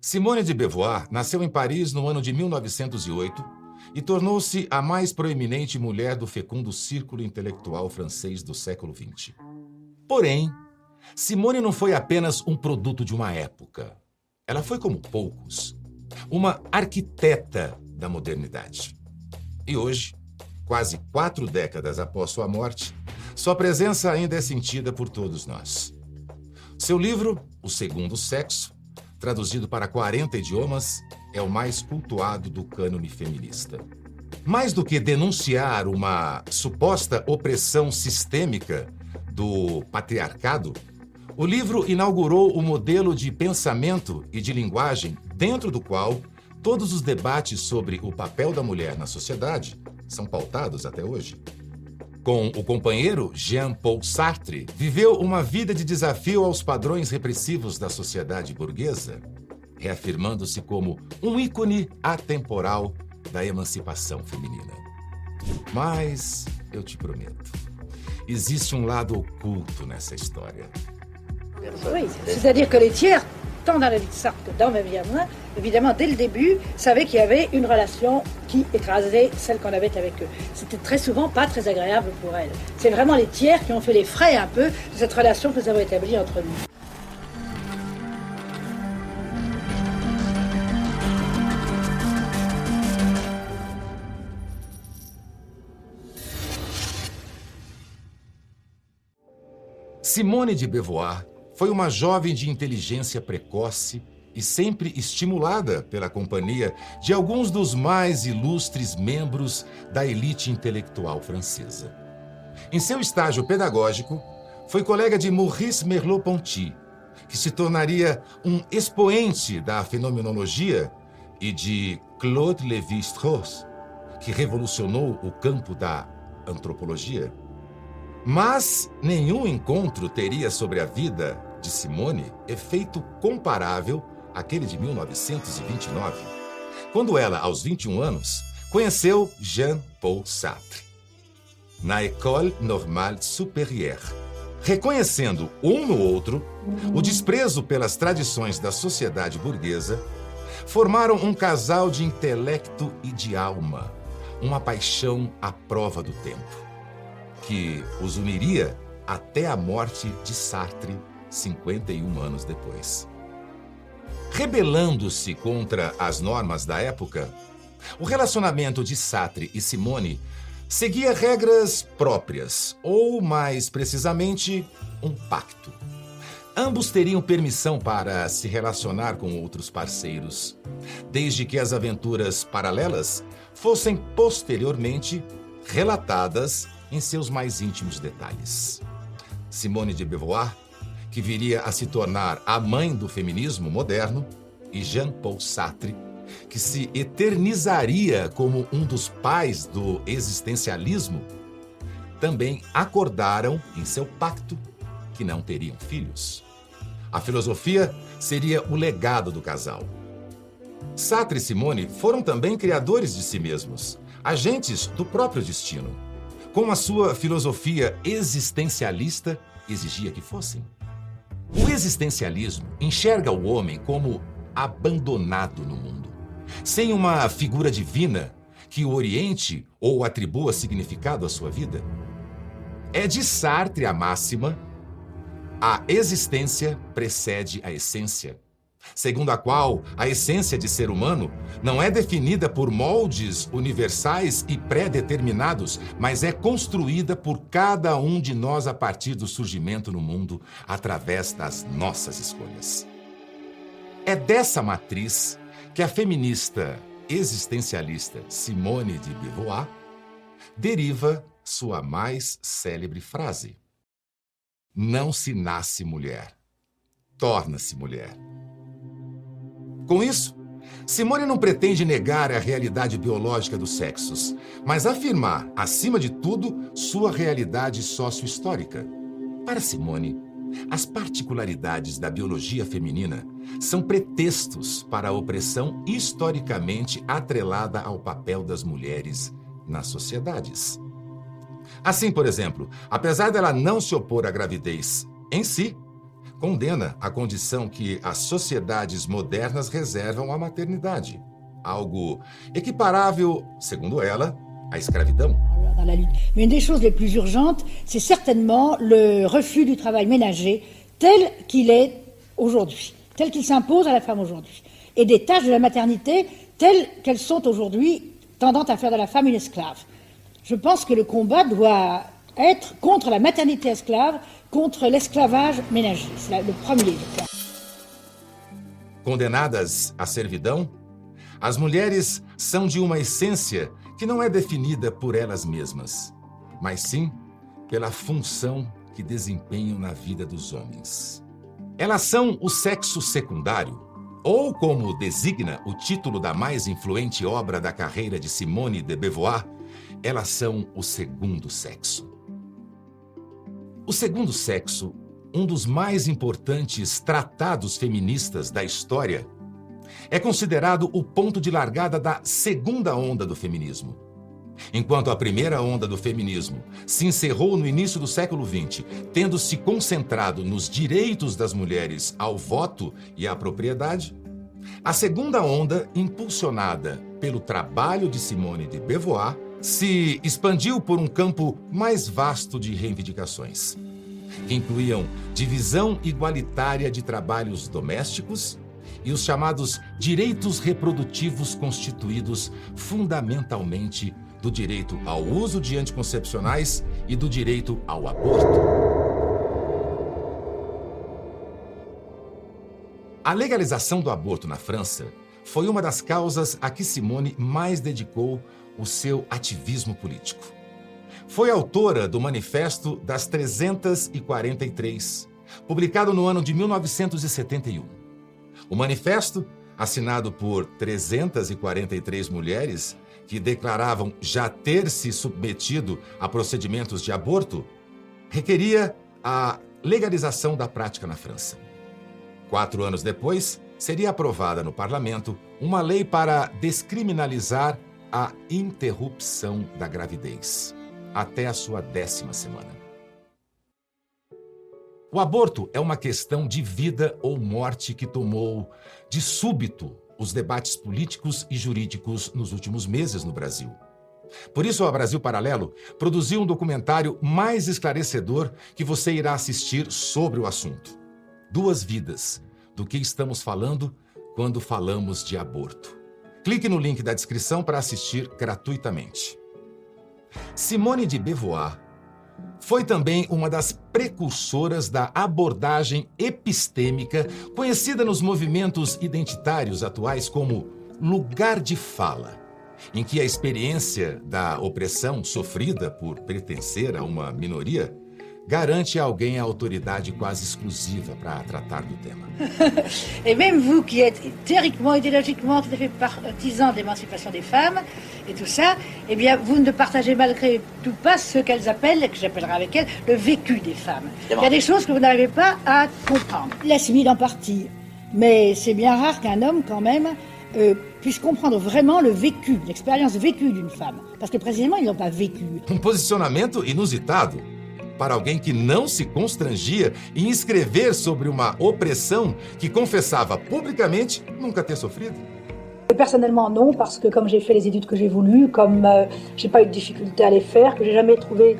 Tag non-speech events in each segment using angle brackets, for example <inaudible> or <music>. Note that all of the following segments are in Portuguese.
Simone de Beauvoir nasceu em Paris no ano de 1908 e tornou-se a mais proeminente mulher do fecundo círculo intelectual francês do século XX. Porém, Simone não foi apenas um produto de uma época. Ela foi, como poucos, uma arquiteta da modernidade. E hoje, quase quatro décadas após sua morte, sua presença ainda é sentida por todos nós. Seu livro, O Segundo Sexo, traduzido para 40 idiomas, é o mais cultuado do cânone feminista. Mais do que denunciar uma suposta opressão sistêmica do patriarcado, o livro inaugurou o modelo de pensamento e de linguagem dentro do qual todos os debates sobre o papel da mulher na sociedade são pautados até hoje. Com o companheiro Jean-Paul Sartre, viveu uma vida de desafio aos padrões repressivos da sociedade burguesa, reafirmando-se como um ícone atemporal da emancipação feminina. Mas eu te prometo, existe um lado oculto nessa história. Oui, c'est-à-dire que les tiers, tant dans la vie de Sartre que dans ma vie à moi, évidemment, dès le début, savaient qu'il y avait une relation qui écrasait celle qu'on avait avec eux. C'était très souvent pas très agréable pour elles. C'est vraiment les tiers qui ont fait les frais un peu de cette relation que nous avons établie entre nous. Simone de Beauvoir foi uma jovem de inteligência precoce e sempre estimulada pela companhia de alguns dos mais ilustres membros da elite intelectual francesa. Em seu estágio pedagógico, foi colega de Maurice Merleau-Ponty, que se tornaria um expoente da fenomenologia, e de Claude Lévi-Strauss, que revolucionou o campo da antropologia. Mas nenhum encontro teria sobre a vida de Simone efeito comparável àquele de 1929, quando ela, aos 21 anos, conheceu Jean-Paul Sartre. Na École Normale Supérieure, reconhecendo um no outro o desprezo pelas tradições da sociedade burguesa, formaram um casal de intelecto e de alma, uma paixão à prova do tempo que os uniria até a morte de Sartre 51 anos depois. Rebelando-se contra as normas da época, o relacionamento de Sartre e Simone seguia regras próprias, ou mais precisamente, um pacto. Ambos teriam permissão para se relacionar com outros parceiros, desde que as aventuras paralelas fossem posteriormente relatadas em seus mais íntimos detalhes. Simone de Beauvoir, que viria a se tornar a mãe do feminismo moderno, e Jean-Paul Sartre, que se eternizaria como um dos pais do existencialismo, também acordaram em seu pacto que não teriam filhos. A filosofia seria o legado do casal. Sartre e Simone foram também criadores de si mesmos, agentes do próprio destino como a sua filosofia existencialista exigia que fossem. O existencialismo enxerga o homem como abandonado no mundo, sem uma figura divina que o oriente ou atribua significado à sua vida. É de Sartre a máxima: a existência precede a essência segundo a qual a essência de ser humano não é definida por moldes universais e pré-determinados, mas é construída por cada um de nós a partir do surgimento no mundo através das nossas escolhas. É dessa matriz que a feminista existencialista Simone de Beauvoir deriva sua mais célebre frase: Não se nasce mulher, torna-se mulher. Com isso, Simone não pretende negar a realidade biológica dos sexos, mas afirmar, acima de tudo, sua realidade sócio-histórica. Para Simone, as particularidades da biologia feminina são pretextos para a opressão historicamente atrelada ao papel das mulheres nas sociedades. Assim, por exemplo, apesar dela não se opor à gravidez em si, condena a condição que as sociedades modernas reservam à maternidade, algo equiparável, segundo ela, à escravidão. Mais une des choses les plus urgentes, c'est certainement le refus du travail ménager tel qu'il est aujourd'hui, tel qu'il s'impose à la femme aujourd'hui, et des tâches de la maternité telles qu'elles sont aujourd'hui, tendant à faire de la femme une esclave. Je pense que le combat doit être contre la maternité esclave, contre l'esclavage ménager. C'est le premier. Condenadas à servidão, as mulheres são de uma essência que não é definida por elas mesmas, mas sim pela função que desempenham na vida dos homens. Elas são o sexo secundário, ou como designa o título da mais influente obra da carreira de Simone de Beauvoir, elas são o segundo sexo. O segundo sexo, um dos mais importantes tratados feministas da história, é considerado o ponto de largada da segunda onda do feminismo. Enquanto a primeira onda do feminismo se encerrou no início do século XX, tendo se concentrado nos direitos das mulheres ao voto e à propriedade, a segunda onda, impulsionada pelo trabalho de Simone de Beauvoir, se expandiu por um campo mais vasto de reivindicações, que incluíam divisão igualitária de trabalhos domésticos e os chamados direitos reprodutivos constituídos fundamentalmente do direito ao uso de anticoncepcionais e do direito ao aborto. A legalização do aborto na França foi uma das causas a que Simone mais dedicou o seu ativismo político. Foi autora do Manifesto das 343, publicado no ano de 1971. O manifesto, assinado por 343 mulheres que declaravam já ter se submetido a procedimentos de aborto, requeria a legalização da prática na França. Quatro anos depois, seria aprovada no parlamento uma lei para descriminalizar a interrupção da gravidez até a sua décima semana. O aborto é uma questão de vida ou morte que tomou de súbito os debates políticos e jurídicos nos últimos meses no Brasil. Por isso, a Brasil Paralelo produziu um documentário mais esclarecedor que você irá assistir sobre o assunto. Duas vidas, do que estamos falando quando falamos de aborto. Clique no link da descrição para assistir gratuitamente. Simone de Beauvoir foi também uma das precursoras da abordagem epistêmica, conhecida nos movimentos identitários atuais como lugar de fala, em que a experiência da opressão sofrida por pertencer a uma minoria garante a alguém a autoridade quase exclusiva para tratar do tema. <laughs> et même vous qui êtes théoriquement, idéologiquement tout à fait partisan d'émancipation des femmes et tout ça, eh bien vous ne partagez malgré tout pas ce qu'elles appellent, que j'appellerai avec elles, le vécu des femmes. Il y a des choses que vous n'arrivez pas à comprendre. L'assimile en partie, mais c'est bien rare qu'un homme quand même euh, puisse comprendre vraiment le vécu, l'expérience vécue d'une femme. Parce que précisément, ils n'ont pas vécu. Um posicionamento inusitado para alguém que não se constrangia em escrever sobre uma opressão que confessava publicamente nunca ter sofrido? Personnellement, non, parce que comme j'ai fait les études que j'ai voulu, comme euh, j'ai pas eu de difficulté à les faire, que j'ai jamais trouvé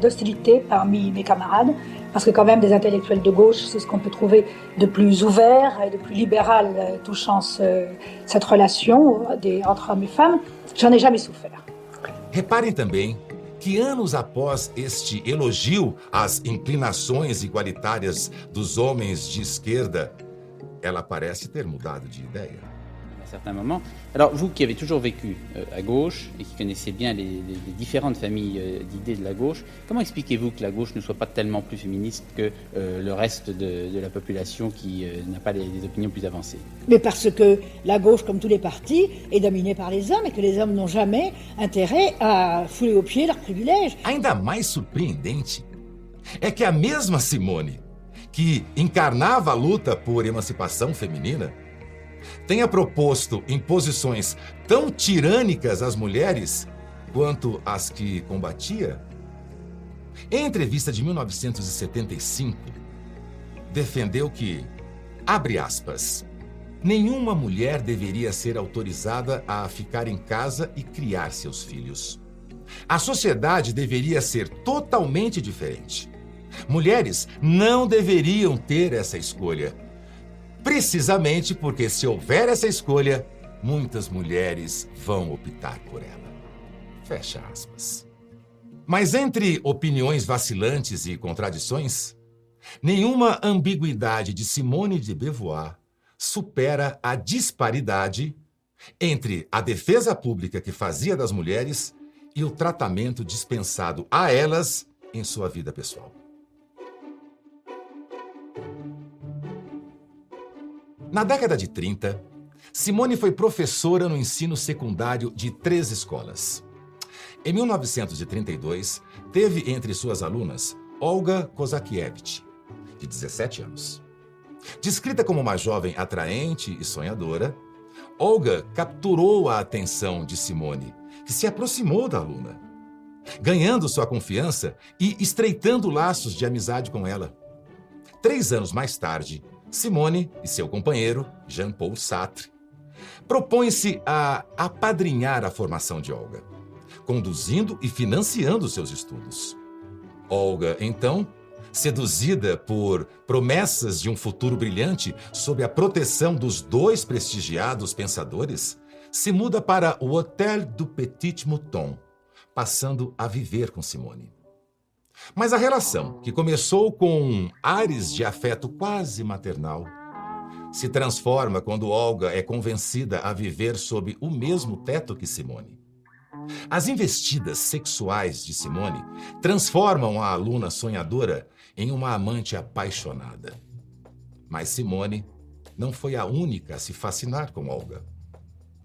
d'hostilité parmi mes camarades, parce que quand même des intellectuels de gauche, c'est ce qu'on peut trouver de plus ouvert et de plus libéral euh, touchant ce, cette relation euh, des, entre hommes et femmes, j'en ai jamais souffert. Reparem também que anos após este elogio às inclinações igualitárias dos homens de esquerda, ela parece ter mudado de ideia. Certains moments. Alors, vous qui avez toujours vécu euh, à gauche et qui connaissez bien les, les, les différentes familles euh, d'idées de la gauche, comment expliquez-vous que la gauche ne soit pas tellement plus féministe que euh, le reste de, de, la population qui euh, n'a pas des, des, opinions plus avancées? Mais parce que la gauche, comme tous les partis, est dominée par les hommes et que les hommes n'ont jamais intérêt à fouler aux pieds leurs privilèges. Ainda mais surpreendente é que a mesma Simone, que encarnava a luta por emancipação feminina, tenha proposto imposições tão tirânicas às mulheres quanto as que combatia? Em entrevista de 1975, defendeu que, abre aspas, nenhuma mulher deveria ser autorizada a ficar em casa e criar seus filhos. A sociedade deveria ser totalmente diferente. Mulheres não deveriam ter essa escolha. Precisamente porque, se houver essa escolha, muitas mulheres vão optar por ela. Fecha aspas. Mas entre opiniões vacilantes e contradições, nenhuma ambiguidade de Simone de Beauvoir supera a disparidade entre a defesa pública que fazia das mulheres e o tratamento dispensado a elas em sua vida pessoal. Na década de 30, Simone foi professora no ensino secundário de três escolas. Em 1932, teve entre suas alunas Olga Kozakiewicz, de 17 anos. Descrita como uma jovem atraente e sonhadora, Olga capturou a atenção de Simone, que se aproximou da aluna, ganhando sua confiança e estreitando laços de amizade com ela. Três anos mais tarde, Simone e seu companheiro, Jean-Paul Sartre, propõem-se a apadrinhar a formação de Olga, conduzindo e financiando seus estudos. Olga, então, seduzida por promessas de um futuro brilhante sob a proteção dos dois prestigiados pensadores, se muda para o Hotel du Petit Mouton, passando a viver com Simone. Mas a relação, que começou com ares de afeto quase maternal, se transforma quando Olga é convencida a viver sob o mesmo teto que Simone. As investidas sexuais de Simone transformam a aluna sonhadora em uma amante apaixonada. Mas Simone não foi a única a se fascinar com Olga.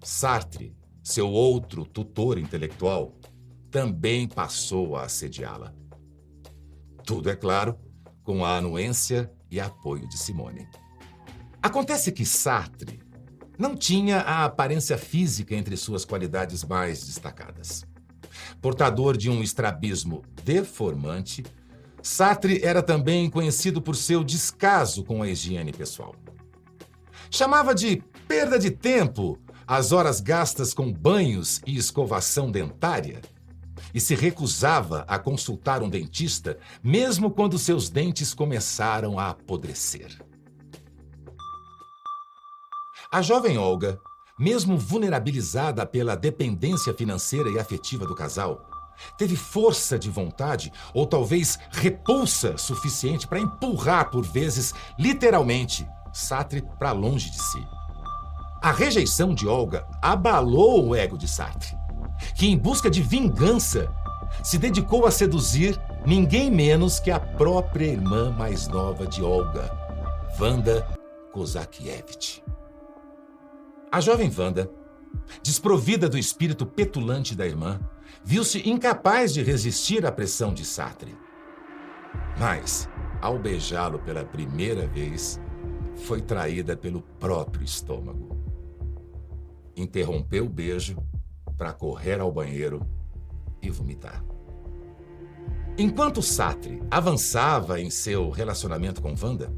Sartre, seu outro tutor intelectual, também passou a assediá-la. Tudo, é claro, com a anuência e apoio de Simone. Acontece que Sartre não tinha a aparência física entre suas qualidades mais destacadas. Portador de um estrabismo deformante, Sartre era também conhecido por seu descaso com a higiene pessoal. Chamava de perda de tempo as horas gastas com banhos e escovação dentária e se recusava a consultar um dentista, mesmo quando seus dentes começaram a apodrecer. A jovem Olga, mesmo vulnerabilizada pela dependência financeira e afetiva do casal, teve força de vontade ou talvez repulsa suficiente para empurrar, por vezes, literalmente, Sartre para longe de si. A rejeição de Olga abalou o ego de Sartre que, em busca de vingança, se dedicou a seduzir ninguém menos que a própria irmã mais nova de Olga, Wanda Kozakiewicz. A jovem Wanda, desprovida do espírito petulante da irmã, viu-se incapaz de resistir à pressão de Sartre. Mas, ao beijá-lo pela primeira vez, foi traída pelo próprio estômago. Interrompeu o beijo para correr ao banheiro e vomitar. Enquanto Sartre avançava em seu relacionamento com Wanda,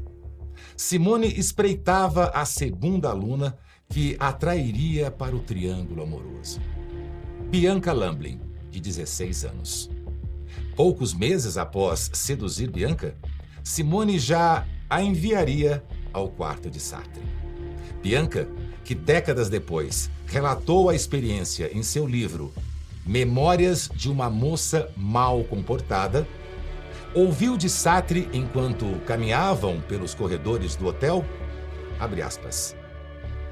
Simone espreitava a segunda aluna que atrairia para o triângulo amoroso. Bianca Lamblin, de 16 anos. Poucos meses após seduzir Bianca, Simone já a enviaria ao quarto de Sartre. Bianca que décadas depois relatou a experiência em seu livro Memórias de uma Moça Mal Comportada, ouviu de Sartre enquanto caminhavam pelos corredores do hotel? Abre aspas.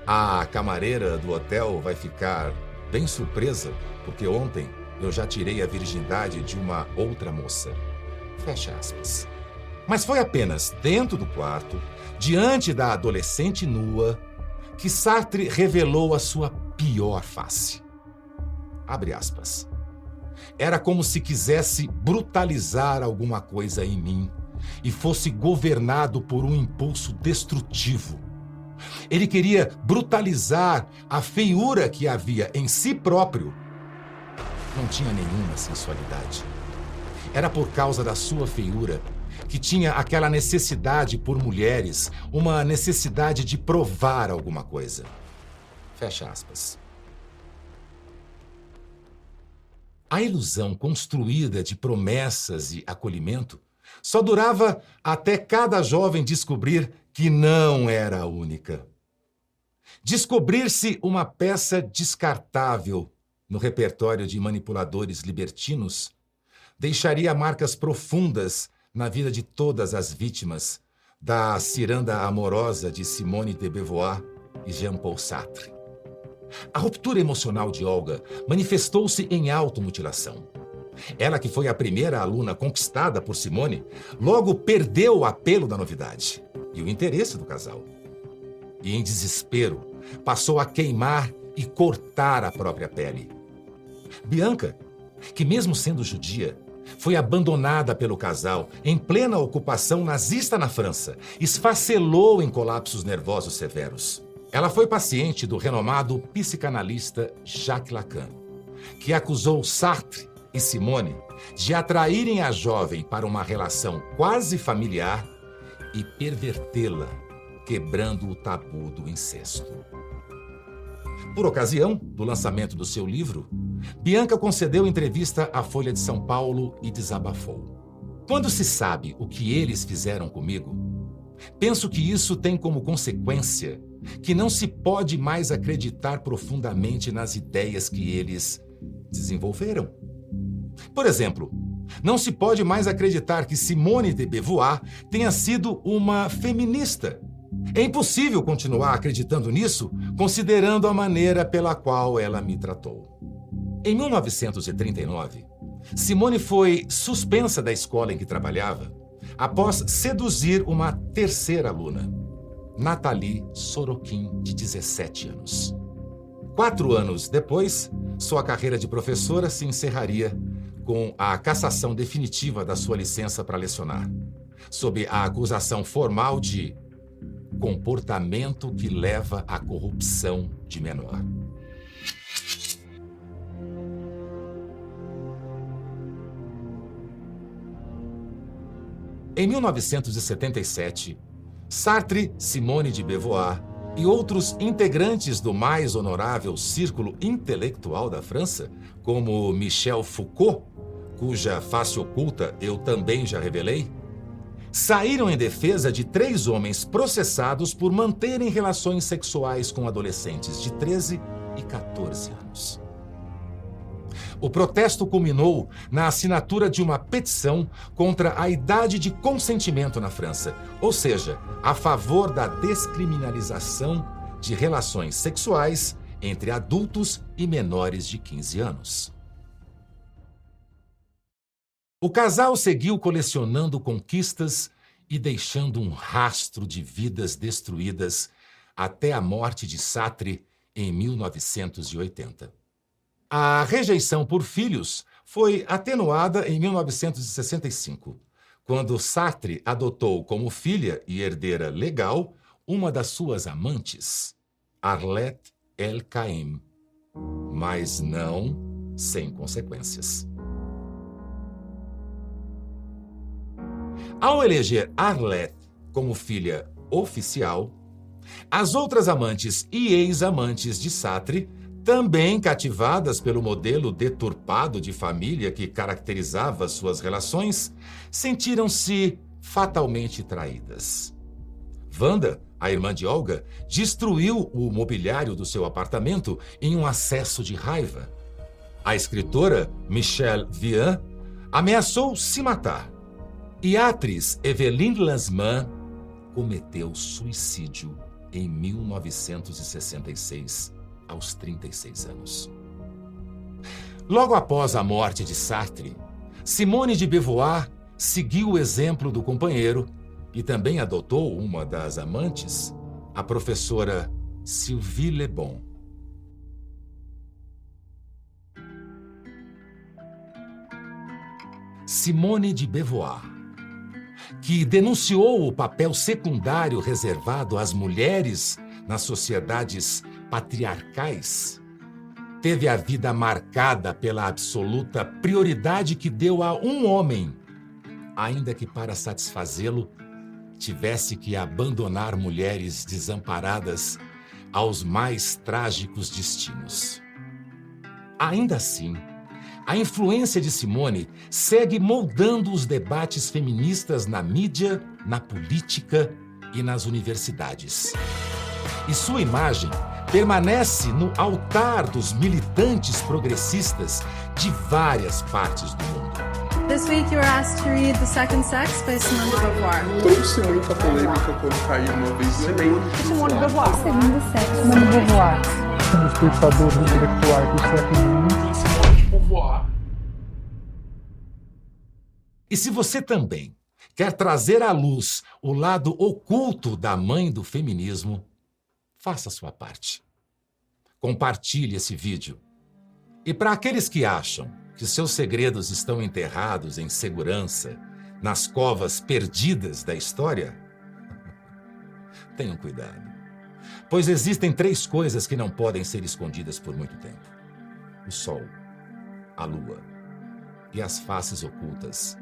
A camareira do hotel vai ficar bem surpresa, porque ontem eu já tirei a virgindade de uma outra moça. Fecha aspas. Mas foi apenas dentro do quarto, diante da adolescente nua, que Sartre revelou a sua pior face. Abre aspas. Era como se quisesse brutalizar alguma coisa em mim e fosse governado por um impulso destrutivo. Ele queria brutalizar a feiura que havia em si próprio. Não tinha nenhuma sensualidade. Era por causa da sua feiura que tinha aquela necessidade por mulheres, uma necessidade de provar alguma coisa. Fecha aspas. A ilusão construída de promessas e acolhimento só durava até cada jovem descobrir que não era a única. Descobrir-se uma peça descartável no repertório de manipuladores libertinos deixaria marcas profundas na vida de todas as vítimas da ciranda amorosa de Simone de Beauvoir e Jean-Paul Sartre. A ruptura emocional de Olga manifestou-se em automutilação. Ela, que foi a primeira aluna conquistada por Simone, logo perdeu o apelo da novidade e o interesse do casal. E, em desespero, passou a queimar e cortar a própria pele. Bianca, que mesmo sendo judia, foi abandonada pelo casal em plena ocupação nazista na França, esfacelou em colapsos nervosos severos. Ela foi paciente do renomado psicanalista Jacques Lacan, que acusou Sartre e Simone de atraírem a jovem para uma relação quase familiar e pervertê-la, quebrando o tabu do incesto. Por ocasião do lançamento do seu livro, Bianca concedeu entrevista à Folha de São Paulo e desabafou. Quando se sabe o que eles fizeram comigo, penso que isso tem como consequência que não se pode mais acreditar profundamente nas ideias que eles desenvolveram. Por exemplo, não se pode mais acreditar que Simone de Beauvoir tenha sido uma feminista é impossível continuar acreditando nisso, considerando a maneira pela qual ela me tratou. Em 1939, Simone foi suspensa da escola em que trabalhava após seduzir uma terceira aluna, Nathalie Sorokin, de 17 anos. Quatro anos depois, sua carreira de professora se encerraria com a cassação definitiva da sua licença para lecionar, sob a acusação formal de comportamento que leva à corrupção de menor. Em 1977, Sartre, Simone de Beauvoir e outros integrantes do mais honorável círculo intelectual da França, como Michel Foucault, cuja face oculta eu também já revelei, saíram em defesa de três homens processados por manterem relações sexuais com adolescentes de 13 e 14 anos. O protesto culminou na assinatura de uma petição contra a idade de consentimento na França, ou seja, a favor da descriminalização de relações sexuais entre adultos e menores de 15 anos. O casal seguiu colecionando conquistas e deixando um rastro de vidas destruídas até a morte de Sartre em 1980. A rejeição por filhos foi atenuada em 1965, quando Sartre adotou como filha e herdeira legal uma das suas amantes, Arlette El Caim, mas não sem consequências. Ao eleger Arlette como filha oficial, as outras amantes e ex-amantes de Sartre, também cativadas pelo modelo deturpado de família que caracterizava suas relações, sentiram-se fatalmente traídas. Wanda, a irmã de Olga, destruiu o mobiliário do seu apartamento em um acesso de raiva. A escritora Michelle Vian ameaçou se matar e a atriz Eveline Lasman cometeu suicídio em 1966, aos 36 anos. Logo após a morte de Sartre, Simone de Beauvoir seguiu o exemplo do companheiro e também adotou uma das amantes, a professora Sylvie Le Bon. Simone de Beauvoir que denunciou o papel secundário reservado às mulheres nas sociedades patriarcais, teve a vida marcada pela absoluta prioridade que deu a um homem ainda que para satisfazê-lo tivesse que abandonar mulheres desamparadas aos mais trágicos destinos. Ainda assim, a influência de Simone segue moldando os debates feministas na mídia, na política e nas universidades. E sua imagem permanece no altar dos militantes progressistas de várias partes do mundo. This week you were asked to read The Second Sex by Simone de Beauvoir. Trouxe muita polêmica quando caiu uma vez. Simone de Beauvoir. Segundo sexo. Simone de Beauvoir. Um dos pensadores intelectuais do século XX. E se você também quer trazer à luz o lado oculto da mãe do feminismo, faça sua parte. Compartilhe esse vídeo. E para aqueles que acham que seus segredos estão enterrados em segurança nas covas perdidas da história, <laughs> tenham cuidado. Pois existem três coisas que não podem ser escondidas por muito tempo: o Sol, a Lua e as faces ocultas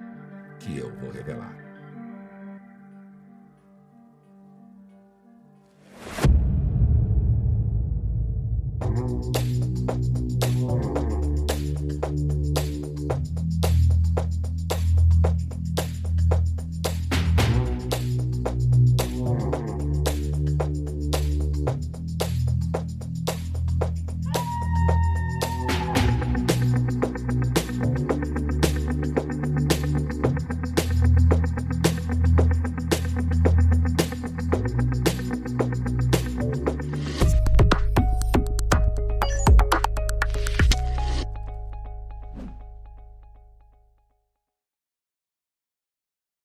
que eu vou revelar.